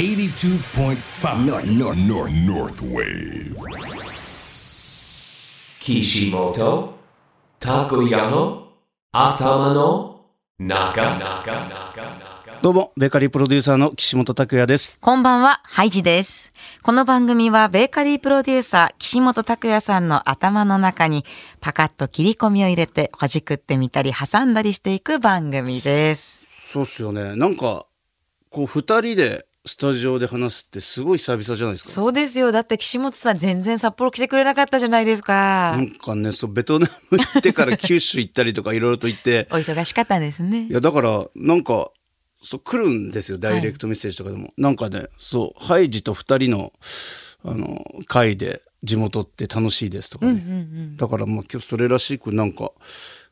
82.5 North, North, North, North Wave. Kishimoto Takoyano Atamano Naga Naga どうも、ベーカリープロデューサーの岸本拓也です。こんばんは、ハイジです。この番組はベーカリープロデューサー岸本拓也さんの頭の中にパカッと切り込みを入れてほじくってみたり挟んだりしていく番組です。そうっすよね。なんか、こう、二人でスタジオで話すってすごい久々じゃないですか。そうですよ。だって岸本さん全然札幌来てくれなかったじゃないですかな。んかね、そう、ベトナム行ってから九州行ったりとかいろいろと行って、お忙しかったんですねい。や、だから、なんか、そう、来るんですよ、ダイレクトメッセージとかでも。なんかね、そう、ハイジと二人の、あの、会で地元って楽しいですとかね。だからもう今日それらしくなんか、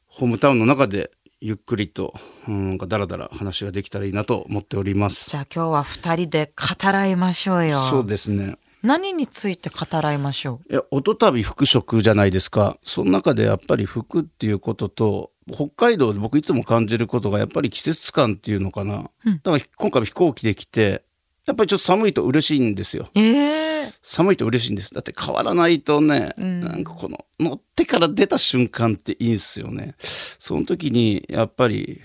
ホームタウンの中でゆっくりと、うん、なんかダラダラ話ができたらいいなと思っております。じゃあ今日は二人で語らいましょうよ。そうですね。何について語らいましょう？いや音旅服飾じゃないですかその中でやっぱり服っていうことと北海道で僕いつも感じることがやっぱり季節感っていうのかな、だから今回飛行機で来てやっぱりちょっと寒いと嬉しいんですよ。ええ寒いと嬉しいんです。だって変わらないとね、なんかこの乗ってから出た瞬間っていいんすよね。その時にやっぱり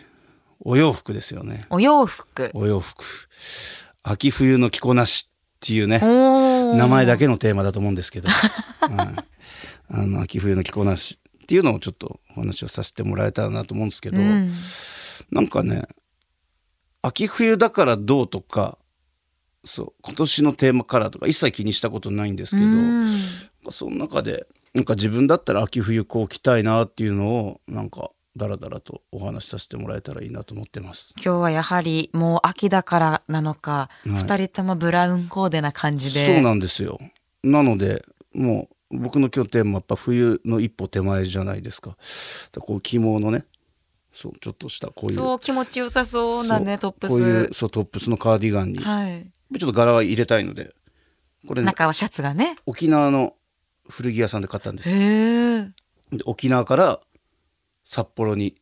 お洋服ですよね。お洋服。お洋服。秋冬の着こなしっていうね名前だけのテーマだと思うんですけど、はい、あの秋冬の着こなしっていうのをちょっとお話をさせてもらえたらなと思うんですけど、うん。なんかね秋冬だからどうとかそう今年のテーマカラーとか一切気にしたことないんですけど、うんその中でなんか自分だったら秋冬こう着たいなっていうのをなんかダラダラとお話しさせてもらえたらいいなと思ってます。今日はやはりもう秋だからなのか、二、人ともブラウンコーデな感じで。そうなんですよなのでもう僕の今日テーマやっぱ冬の一歩手前じゃないですかこう起毛のねそうちょっとしたこういうそう気持ちよさそうなねトップこういうス。そうトップスのカーディガンに、はい。ちょっと柄は入れたいので。これ、ね、中はシャツがね。沖縄の古着屋さんで買ったんですよ。沖縄から札幌に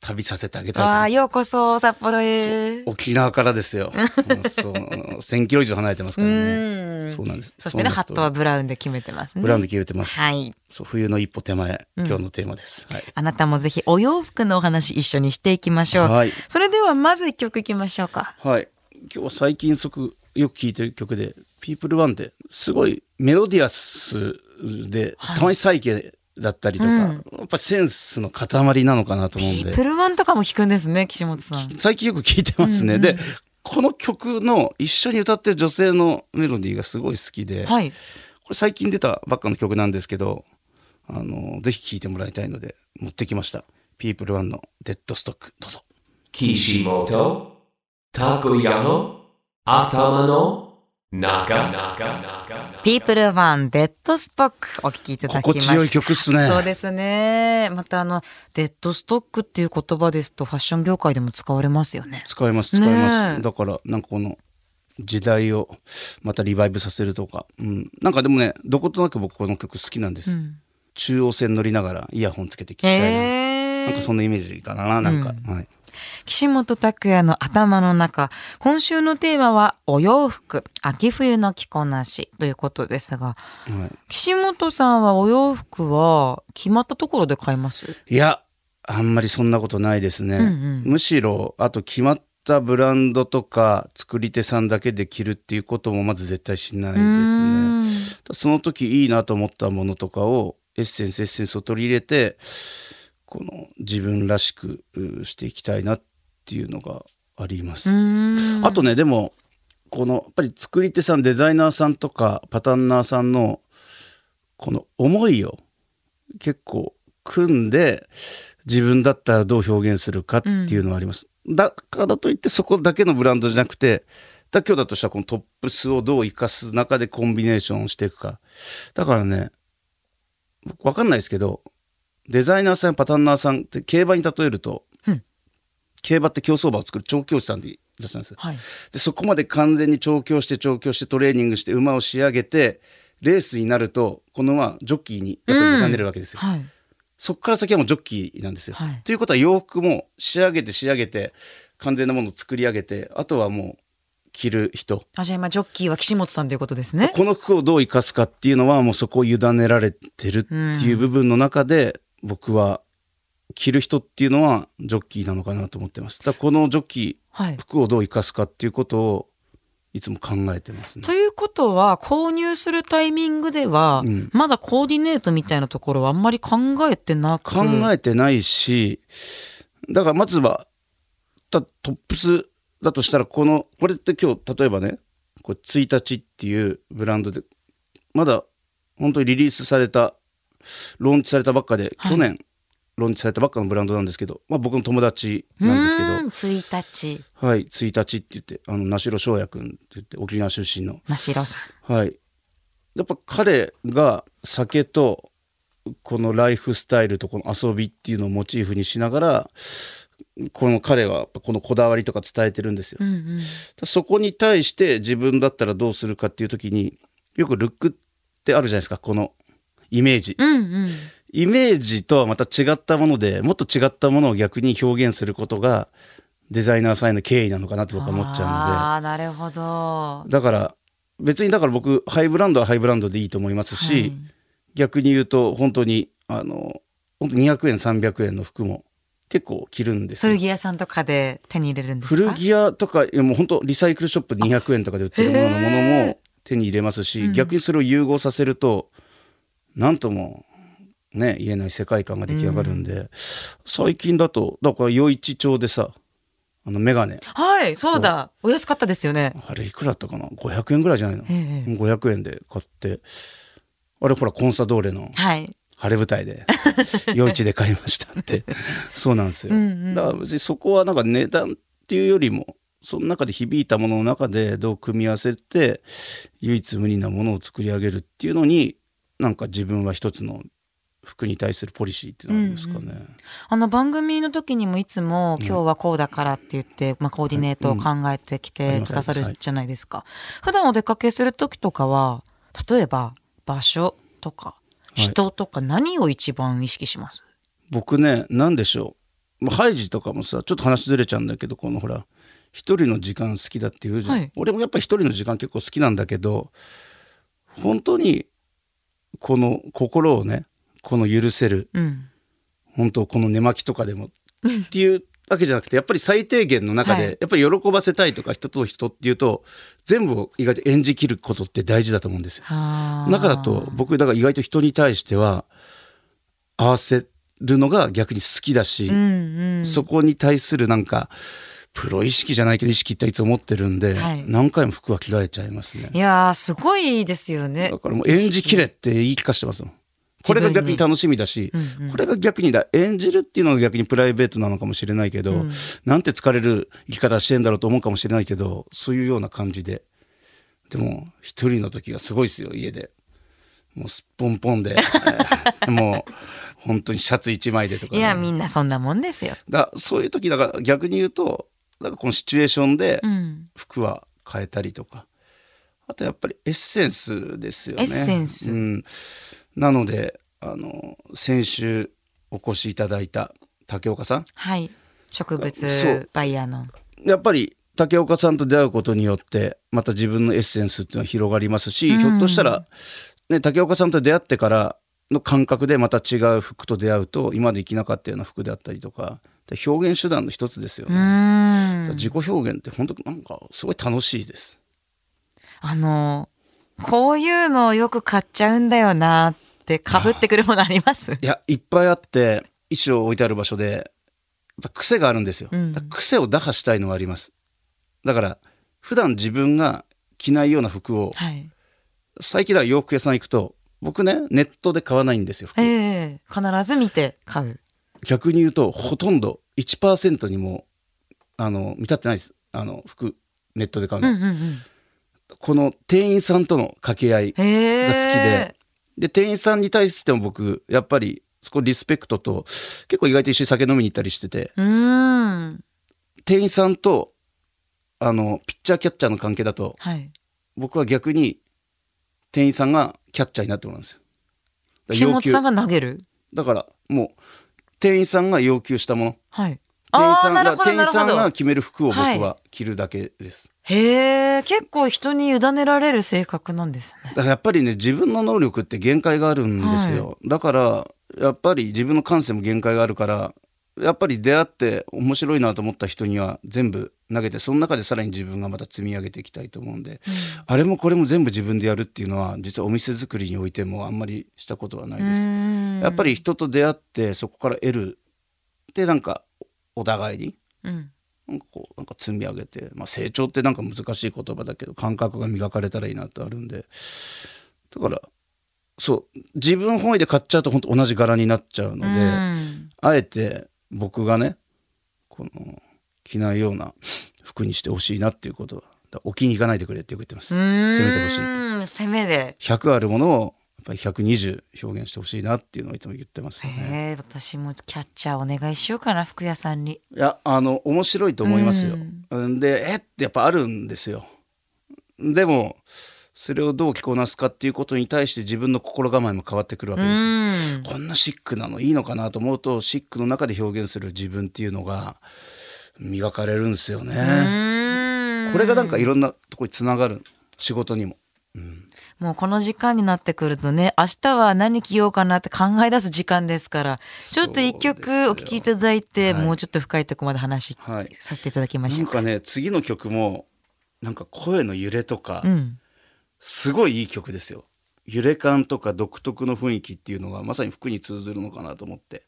旅させてあげたいああようこそ札幌へ。沖縄からですよ。うんそう 1000キロ以上離れてますからうん。ねそうなんです。そしてねハットはブラウンで決めてますね。ブラウンで決めてます、はい。そう冬の一歩手前。今日のテーマです、はい。あなたもぜひお洋服のお話一緒にしていきましょう。はい。それではまず一曲いきましょうか。はい今日は最近そくよく聴いてる曲で「ピープルワンですごいメロディアスで、たまにサイケだったりとか、やっぱセンスの塊なのかなと思うんで。プルワンとかも弾くんですね岸本さん。最近よく聴いてますね、でこの曲の一緒に歌ってる女性のメロディーがすごい好きで、はい。これ最近出たばっかの曲なんですけどあのぜひ聴いてもらいたいので持ってきました「ピープルワンの「デッドストック」どうぞ。Kishimoto Takoyano Atamano Naga Naga ピープルワンデッドストックお聞きいただきました。心地よい曲っすね。そうですね。またあのデッドストックっていう言葉ですとファッション業界でも使われますよね。使います使います、ねえ。だからなんかこの時代をまたリバイブさせるとか、うん、なんかでもねどことなく僕この曲好きなんです、中央線乗りながらイヤホンつけて聴きたいな、へー。なんかそんなイメージかななんか、はい岸本拓也の頭の中。今週のテーマはお洋服。秋冬の着こなしということですが。はい、岸本さんはお洋服は決まったところで買います？いやあんまりそんなことないですね、むしろあと決まったブランドとか作り手さんだけで着るっていうこともまず絶対しないですね。その時いいなと思ったものとかをエッセンスエッセンスを取り入れてこの自分らしくうしていきたいなっていうのがあります。あとねでもこのやっぱり作り手さんデザイナーさんとかパタンナーさんのこの思いを結構組んで自分だったらどう表現するかっていうのはあります。だからといってそこだけのブランドじゃなくてだ今日だとしたらこのトップスをどう生かす中でコンビネーションをしていくかだからね僕分かんないですけどデザイナーさんパタンナーさんって競馬に例えると、うん競馬って競走馬を作る調教師さんでいらっしゃるんですよ。はいでそこまで完全に調教して調教してトレーニングして馬を仕上げてレースになるとこの馬ジョッキーにやっぱり委ねるわけですよ。はいそこから先はもうジョッキーなんですよ。はいということは洋服も仕上げて仕上げて完全なものを作り上げてあとはもう着る人あじゃあ今ジョッキーは岸本さんということですね。この服をどう生かすかっていうのはもうそこを委ねられてるっていう部分の中で僕は着る人っていうのはジョッキーなのかなと思ってます。だこのジョッキはいー、服をどう生かすかっていうことをいつも考えてますね。ということは購入するタイミングでは、うんまだコーディネートみたいなところはあんまり考えてなく考えてないし、だからまずは、たトップスだとしたら、この、これって今日、例えばね、これ、1日っていうブランドで、まだ本当にリリースされた、ローンチされたばっかで、はい去年、ローンチされたばっかのブランドなんですけど、まあ僕の友達なんですけど、うーん1日はい、1日って言って、あの、名城翔也君って言って、沖縄出身の、真城さん。はい。やっぱ彼が酒とこのライフスタイルとこの遊びっていうのをモチーフにしながらこの彼はこのこだわりとか伝えてるんですよ。うんうんそこに対して自分だったらどうするかっていう時によくルックってあるじゃないですかこのイメージ。うんうんイメージとはまた違ったものでもっと違ったものを逆に表現することがデザイナーさんへの敬意なのかなと僕は思っちゃうので。ああなるほど。だから別にだから僕ハイブランドはハイブランドでいいと思いますし、はい逆に言うと本当にあの本当200円300円の服も結構着るんですよ古着屋さんとかで手に入れるんですか？古着屋とかいやもう本当リサイクルショップで200円とかで売ってるもののものも手に入れますし、うん逆にそれを融合させるとともね言えない世界観が出来上がるんで、最近だとだから余市町でさあのメガネ。はいそう。だ。お安かったですよね。あれいくらだったかな？500円ぐらいじゃないの、ええ。500円で買って。あれほらコンサドーレのはい。晴れ舞台で 夜市で買いましたって。そうなんですよ、うんうん。だから別にそこはなんか値段っていうよりもその中で響いたものの中でどう組み合わせて唯一無二なものを作り上げるっていうのになんか自分は一つの服に対するポリシーっていうのがありますかね、あの番組の時にもいつも今日はこうだからって言って、まあ、コーディネートを考えてきてくださるじゃないですか。普段お出かけする時とかは例えば場所とかい。人とか何を一番意識します、僕ね何でしょう、まあ、ハイジとかもさちょっと話ずれちゃうんだけどこのほら一人の時間好きだって言うじゃん、はい。俺もやっぱり一人の時間結構好きなんだけど本当にこの心をねこの許せるうん。本当この寝巻きとかでもっていうわけじゃなくてやっぱり最低限の中はい。でやっぱり喜ばせたいとか人と人っていうと全部を意外と演じきることって大事だと思うんですよ。はあ。中だと僕だから意外と人に対しては合わせるのが逆に好きだし、うんうん、そこに対するなんかプロ意識じゃないけど意識っていつも持ってるんで、はい。何回も服は着替えちゃいますね。いやーすごいですよね。だからもう演じきれって言い聞かしてますもん。これが逆に楽しみだし、うんうん。これが逆にだ演じるっていうのが逆にプライベートなのかもしれないけど、うん。なんて疲れる生き方してんだろうと思うかもしれないけどそういうような感じで。でも一人の時がすごいですよ家で。もうすっぽんぽんで、え ーもう本当にシャツ一枚でとかね、いやみんなそんなもんですよ、だそういう時だから逆に言うとなんかこのシチュエーションでうん、服は変えたりとか。あとやっぱりエッセンスですよね。エッセンス。うん、なのであの先週お越しいただいた竹岡さん。はい。植物バイヤーの。やっぱり竹岡さんと出会うことによってまた自分のエッセンスっていうのは広がりますし、うん。ひょっとしたら、ね、竹岡さんと出会ってからの感覚でまた違う服と出会うと今まで生きなかったような服であったりとか表現手段の一つですようね。自己表現って本当なんかすごい楽しいです。あのこういうのをよく買っちゃうんだよなってかぶってくるものあります？いやいっぱいあって衣装置いてある場所で癖があるんですよ。うん癖を打破したいのはあります。だから普段自分が着ないような服をはい最近だ洋服屋さん行くと僕ねネットで買わないんですよ服ええ必ず見て買う逆に言うとほとんど1%にもあの見立ってないです。あの服ネットで買うの、うんうんうん。この店員さんとの掛け合いが好きで。で店員さんに対しても僕やっぱりそこリスペクトと結構意外と一緒に酒飲みに行ったりしてて。店員さんとあのピッチャーキャッチャーの関係だとはい。僕は逆に店員さんがキャッチャーになってもらうんですよ。だから岸本さんが投げる？だからもう店員さんが要求したもの。はい。店員さんが店員さんが決める服を僕はい。は着るだけです。へえ結構人に委ねられる性格なんですね。だからやっぱりね自分の能力って限界があるんですよ、だからやっぱり自分の感性も限界があるからやっぱり出会って面白いなと思った人には全部投げてその中でさらに自分がまた積み上げていきたいと思うんで、あれもこれも全部自分でやるっていうのは実はお店作りにおいてもあんまりしたことはないです。やっぱり人と出会ってそこから得るでなんかお互いにうん。なんかこうなんか積み上げて、まあ、成長ってなんか難しい言葉だけど感覚が磨かれたらいいなってあるんで。だからそう自分本位で買っちゃうと本当同じ柄になっちゃうので、うん。あえて僕がねこの着ないような服にしてほしいなっていうことは。だ置きに行かないでくれってよく言ってます。攻めてほしい攻めで。100あるものをやっぱり120表現してほしいなっていうのをいつも言ってますよね。私もキャッチャーお願いしようかな服屋さんに。いやあの面白いと思いますよ。でえ？ってやっぱあるんですよ。でもそれをどう着こなすかっていうことに対して自分の心構えも変わってくるわけですこんなシックなのいいのかなと思うとシックの中で表現する自分っていうのが磨かれるんですよね。うんこれがなんかいろんなとこにつながる仕事にも。もうこの時間になってくるとね明日は何着ようかなって考え出す時間ですからちょっと一曲お聴きいただいて、はいもうちょっと深いところまで話はいさせていただきましょう。なんかね次の曲もなんか声の揺れとか、うん、すごいいい曲ですよ。揺れ感とか独特の雰囲気っていうのがまさに服に通ずるのかなと思って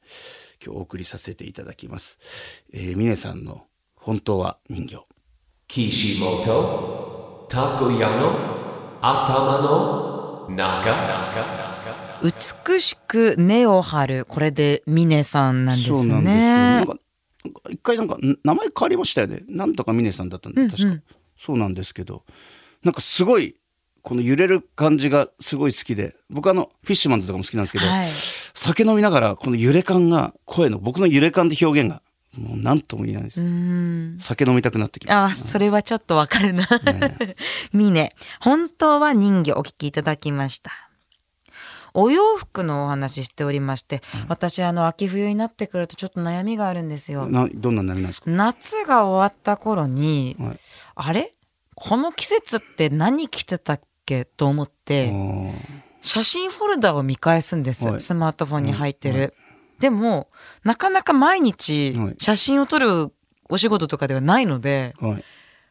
今日お送りさせていただきます。えー、峰さんの本当は人形。Kishimoto Takoyano Atama no Naga 美しく根を張るこれで峰さんなんですね。そうなんですよ。なんか一回なんかん名前変わりましたよね。なんとか峰さんだったんで確か、そうなんですけど、なんかすごいこの揺れる感じがすごい好きで、僕あのフィッシュマンズとかも好きなんですけど、はい酒飲みながらこの揺れ感が声の僕の揺れ感で表現がもう何とも言えないです。うん酒飲みたくなってきまあす、それはちょっとわかるな。峰本当は人魚お聞きいただきました。お洋服のお話しておりまして、私あの秋冬になってくるとちょっと悩みがあるんですよ。などんなになりなんですか？夏が終わった頃に、はいあれ？この季節って何着てたっけ？と思って、写真フォルダを見返すんです、はい。スマートフォンに入ってる、でもなかなか毎日はい。写真を撮るお仕事とかではないので、はい。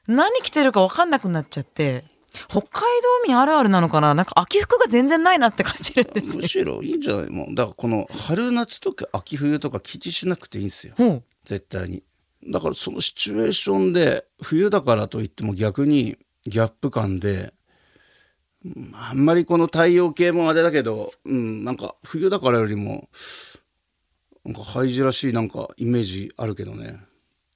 何着てるか分かんなくなっちゃって北海道民あるあるなのかな？なんか秋服が全然ないなって感じるんですよ。むしろいいんじゃないもう。だからこの春夏とか秋冬とか気にしなくていいんですよ。絶対に。だからそのシチュエーションで冬だからといっても逆にギャップ感でうんあんまりこの太陽系もあれだけど、うん、なんか冬だからよりもなんかハイジらしいなんかイメージあるけどね。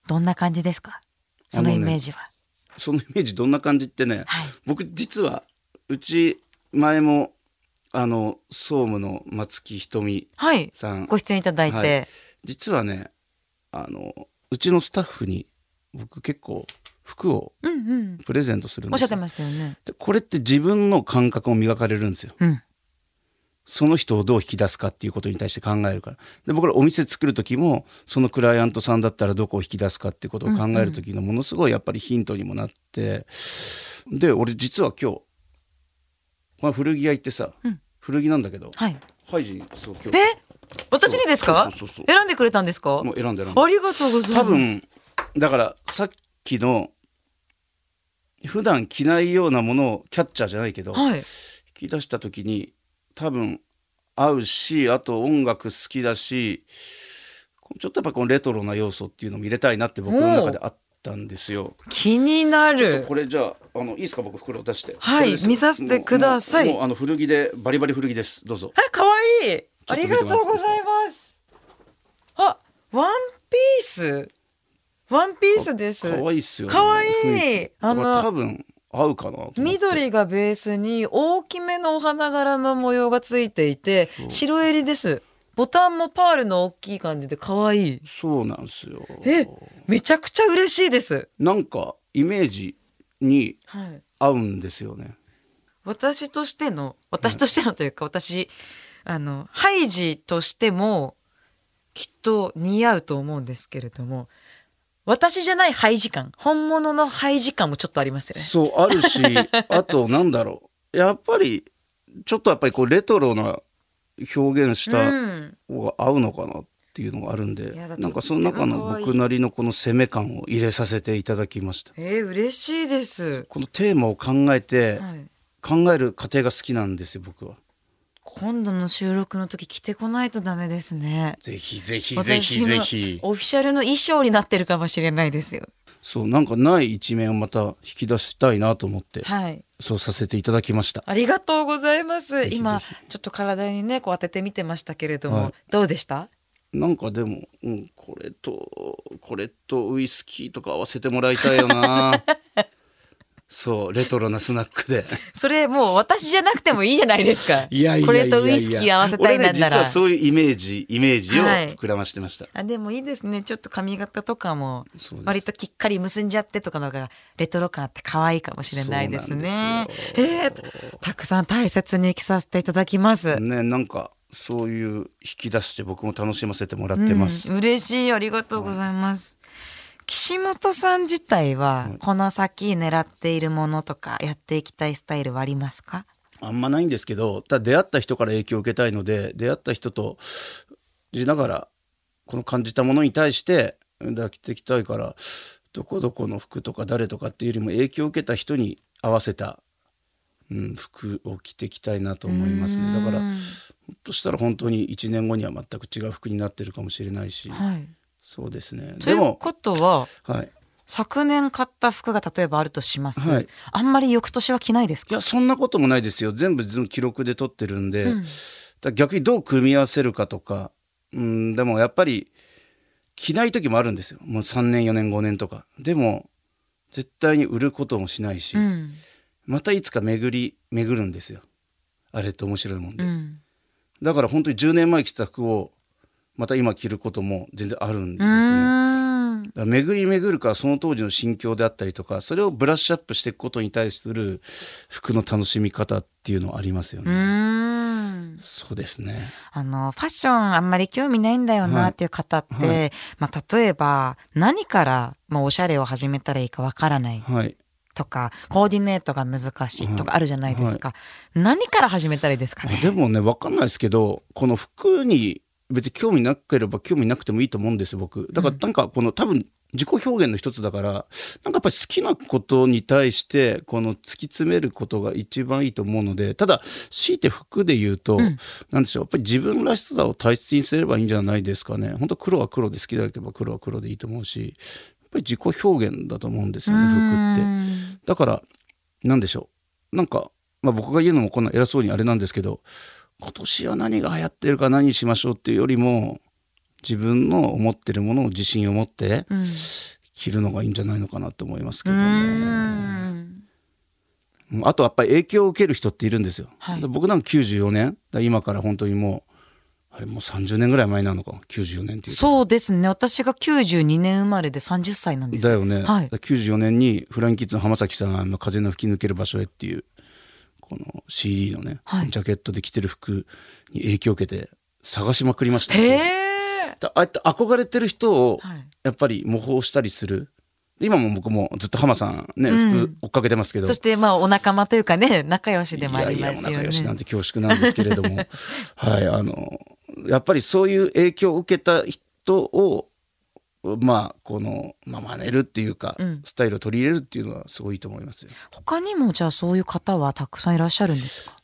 どんな感じですか？そのイメージは、そのイメージどんな感じってね、はい。僕実はうち前もあの総務の松木ひとみはい。さん。ご出演いただいて、はい。実はねあのうちのスタッフに僕結構服をうんうん。プレゼントするんですよ。おっしゃってましたよね。でこれって自分の感覚を磨かれるんですよ。うん。その人をどう引き出すかっていうことに対して考えるから。で僕らお店作る時もそのクライアントさんだったらどこを引き出すかっていうことを考える時のものすごいやっぱりヒントにもなって、で俺実は今日この古着屋行ってさ、うん。古着なんだけどはい。ハイジにそう今日。え？私にですか？選んでくれたんですか？もう選んで選んで。ありがとうございます。多分だからさっきの普段着ないようなものをキャッチャーじゃないけど、はい。引き出した時に多分合うしあと音楽好きだしちょっとやっぱこのレトロな要素っていうのも入れたいなって僕の中であったんですよ。気になる。これじゃああのいいですか？僕袋出して。はい見させてください。あの古着でバリバリ古着です。どうぞ。あ可愛いありがとうございます。あワンピース？ワンピースです可愛いっすよ、ね。可愛い雰囲気あの多分合うかな。緑がベースに大きめのお花柄の模様がついていて白襟ですボタンもパールの大きい感じで可愛いそうなんですよ。えめちゃくちゃ嬉しいですなんかイメージにはい合うんですよね。私としての私としてのというか、私あのハイジとしてもきっと似合うと思うんですけれども私じゃないハイジ感本物のハイジ感もちょっとありますよね。そうあるし あとなんだろう。やっぱりちょっとやっぱりこうレトロな表現したうん。方が合うのかなっていうのがあるんで、いやだってなんかその中の僕なりのこの攻め感を入れさせていただきました。えー、嬉しいです、このテーマを考えて、はい、考える過程が好きなんですよ僕は今度の収録の時着てこないとダメですね。ぜひぜひぜひぜひ。オフィシャルの衣装になってるかもしれないですよ。そうなんかない一面をまた引き出したいなと思って。はい。そうさせていただきました。ありがとうございます。今ちょっと体にねこう当ててみてましたけれども、はい。どうでした？なんかでも、うん、これとこれとウイスキーとか合わせてもらいたいよな そうレトロなスナックで。それもう私じゃなくてもいいじゃないですか。いやいやいやいや。これとウイスキー合わせたいなんな俺ね実らはそういうイメージイメージをはい。膨らましてました、あでもいいですね。ちょっと髪型とかも割ときっかり結んじゃってとかのがレトロ感あって可愛いかもしれないですね。でえーたくさん大切に着させていただきます、ねなんかそういう引き出して僕も楽しませてもらってます、うん嬉しい。ありがとうございます、岸本さん自体はこの先狙っているものとかやっていきたいスタイルはありますか？あんまないんですけどただ出会った人から影響を受けたいので出会った人としながらこの感じたものに対して抱きていきたいからどこどこの服とか誰とかっていうよりも影響を受けた人に合わせた、うん、服を着ていきたいなと思いますね。だからうんひょっとしたら本当に1年後には全く違う服になってるかもしれないし、はいそうですね。というでも、ことははい、昨年買った服が例えばあるとします、はい。あんまり翌年は着ないですか？いやそんなこともないですよ。全部記録で撮ってるんで、うん。逆にどう組み合わせるかとか。うんでもやっぱり着ない時もあるんですよ。もう3年4年5年とか。でも絶対に売ることもしないし、うん。またいつか巡り巡るんですよ。あれって面白いもんで、うん。だから本当に10年前着た服をまた今着ることも全然あるんですね、巡り巡るからその当時の心境であったりとかそれをブラッシュアップしていくことに対する服の楽しみ方っていうのはありますようね。そうですね。あのファッションあんまり興味ないんだよはないっていう方って、はい。まあ、例えば何から、まあ、おしゃれを始めたらいいかわからないはい。とかコーディネートが難しいとかあるじゃないですか、何から始めたらいいですかね？でもね分かんないですけどこの服に別に興味なければ興味なくてもいいと思うんですよ僕。だからなんかこの多分自己表現の一つだからなんかやっぱり好きなことに対してこの突き詰めることが一番いいと思うのでただ強いて服で言うと、ん。なんでしょうやっぱり自分らしさを大切にすればいいんじゃないですかね。本当黒は黒で好きだければ黒は黒でいいと思うしやっぱり自己表現だと思うんですよね服って。だからなんでしょう。なんか、まあ、僕が言うのもこんな偉そうにあれなんですけど今年は何が流行ってるか何にしましょうっていうよりも自分の思ってるものを自信を持ってうん。着るのがいいんじゃないのかなと思いますけうどね。んうん。あとやっぱり影響を受ける人っているんですよ。はい。で僕なんか94年今から本当にもうあれもう30年ぐらい前なのか94年っていうと。そうですね。私が92年生まれで30歳なんですだよね、はい。だから94年にフランキッズの浜崎さんの「風の吹き抜ける場所へ」っていうこの CD のね、はい。ジャケットで着てる服に影響を受けて探しまくりましたへねああやって憧れてる人をはい、やっぱり模倣したりする。で今も僕もずっと浜さんねうん。服追っかけてますけど、そしてまあお仲間というかね仲良しでもありいやいやますよね仲良しなんて恐縮なんですけれども。はいあのやっぱりそういう影響を受けた人をまあこの、まあ、真似るっていうか、うん。スタイルを取り入れるっていうのはすごいと思いますよ。他にもじゃあそういう方はたくさんいらっしゃるんですか？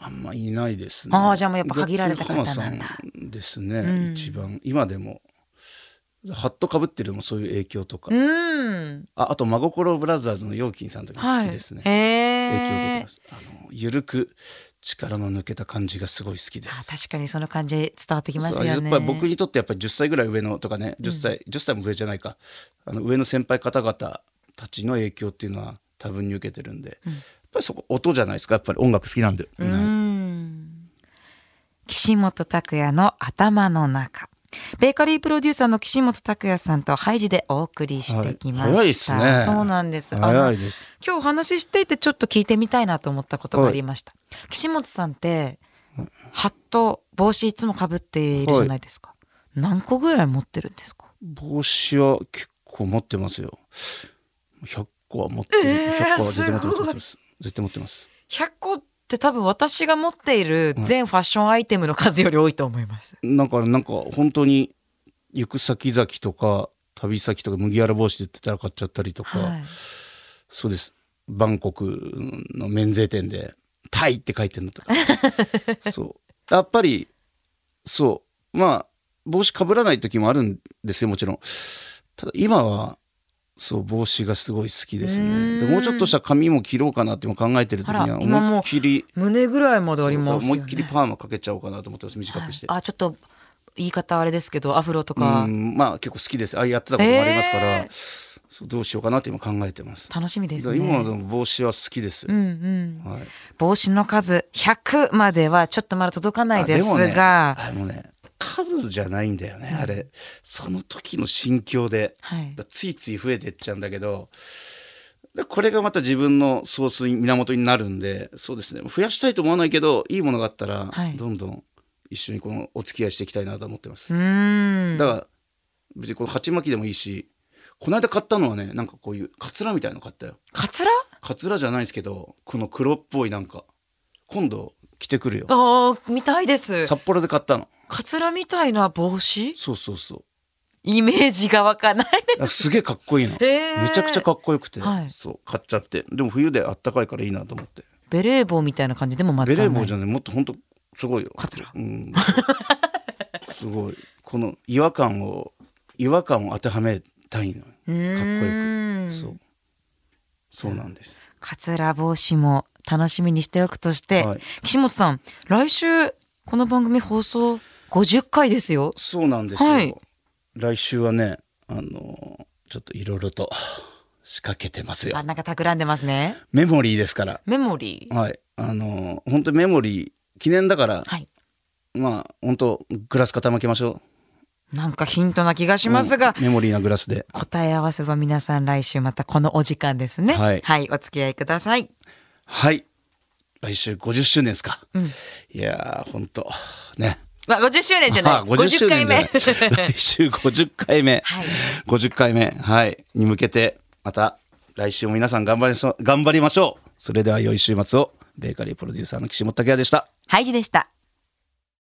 あんまいないですね。あーじゃあもうやっぱ限られた方なんですね、うん。一番。今でもハットかぶってるのもそういう影響とか、うん。ああと真心ブラザーズのヨーキンさんとか好きですね。はい、へ影響を受けてえます。あのゆるく力の抜けた感じがすごい好きであす。確かにその感じ伝わってきますよね。やっぱり僕にとってやっぱり10歳ぐらい上のとかね10歳、10歳も上じゃないか。あの上の先輩方々たちの影響っていうのは多分に受けてるんで、やっぱりそこ音じゃないですか？やっぱり音楽好きなんで、うはいん。岸本拓也の頭の中ベーカリープロデューサーの岸本拓也さんとハイジでお送りしてきました、はい早いっすね。そうなんです。早いです。今日お話ししていてちょっと聞いてみたいなと思ったことがありました、岸本さんってハット帽子いつもかぶっているじゃないですか、何個ぐらい持ってるんですか？帽子は結構持ってますよ。100個は持ってる、えー100個は絶対持ってます絶対持ってます。100個って多分私が持っている全ファッションアイテムの数より多いと思います。なんかなんか本当に行く先々とか旅先とか麦わら帽子で言ってたら買っちゃったりとか、はい。そうです。バンコクの免税店で「タイ」って書いてんだとか。そう。やっぱりそう。まあ帽子かぶらない時もあるんですよもちろん。ただ今はそう帽子がすごい好きですね。でもうちょっとした髪も切ろうかなって今考えてる時には思いっきり胸ぐらいまでありますよね。思いっきりパーマかけちゃおうかなと思ってます。短くして、はいあちょっと言い方あれですけどアフロとか。うんまあ結構好きです。あやってたこともありますから、えそうどうしようかなって今考えてます。楽しみですね。今の帽子は好きです、うんうん。はい。帽子の数100まではちょっとまだ届かないですあでもね数じゃないんだよねあれ。その時の心境で。はい。だついつい増えてっちゃうんだけど。だこれがまた自分のソースに源になるんでそうですね。増やしたいと思わないけどいいものがあったら、はい。どんどん一緒にこのお付き合いしていきたいなと思ってます。だから別にこの鉢巻きでもいいしこの間買ったのはねなんかこういうカツラみたいの買ったよ。カツラ？カツラじゃないですけどこの黒っぽいなんか今度着てくるよ。ああ見たいです。札幌で買ったのカツラみたいな帽子？そうそうそう。イメージが湧かない。あす。げえかっこいいの、へー。めちゃくちゃかっこよくて、はい。そう買っちゃって。でも冬であったかいからいいなと思って。ベレー帽みたいな感じでもまだベレー帽じゃないもっとほんとすごいよ。カツラ。うん。すごい。この違和感を違和感を当てはめたいのよ。かっこよく。そう。そうなんです。カツラ帽子も楽しみにしておくとして、はい。岸本さん来週この番組放送50回ですよ。そうなんですよ、はい。来週はねあのちょっといろいろと仕掛けてますよ。あなんか企んでますね。メモリーですから。メモリー？はい。あの本当メモリー記念だからはい。まあ本当グラス傾けましょう。なんかヒントな気がしますが、うん。メモリーなグラスで。答え合わせは皆さん来週またこのお時間ですね。はい。お付き合いください。はい。来週50周年ですか、ん。いやー本当。ねまあ50周年じゃない。あ50周回目。来週 50回目、はい。50回目。はい。に向けてまた来週も皆さん頑張りましょう。頑張りましょう。それでは良い週末を。ベーカリープロデューサーの岸本武也でした。ハイジでした。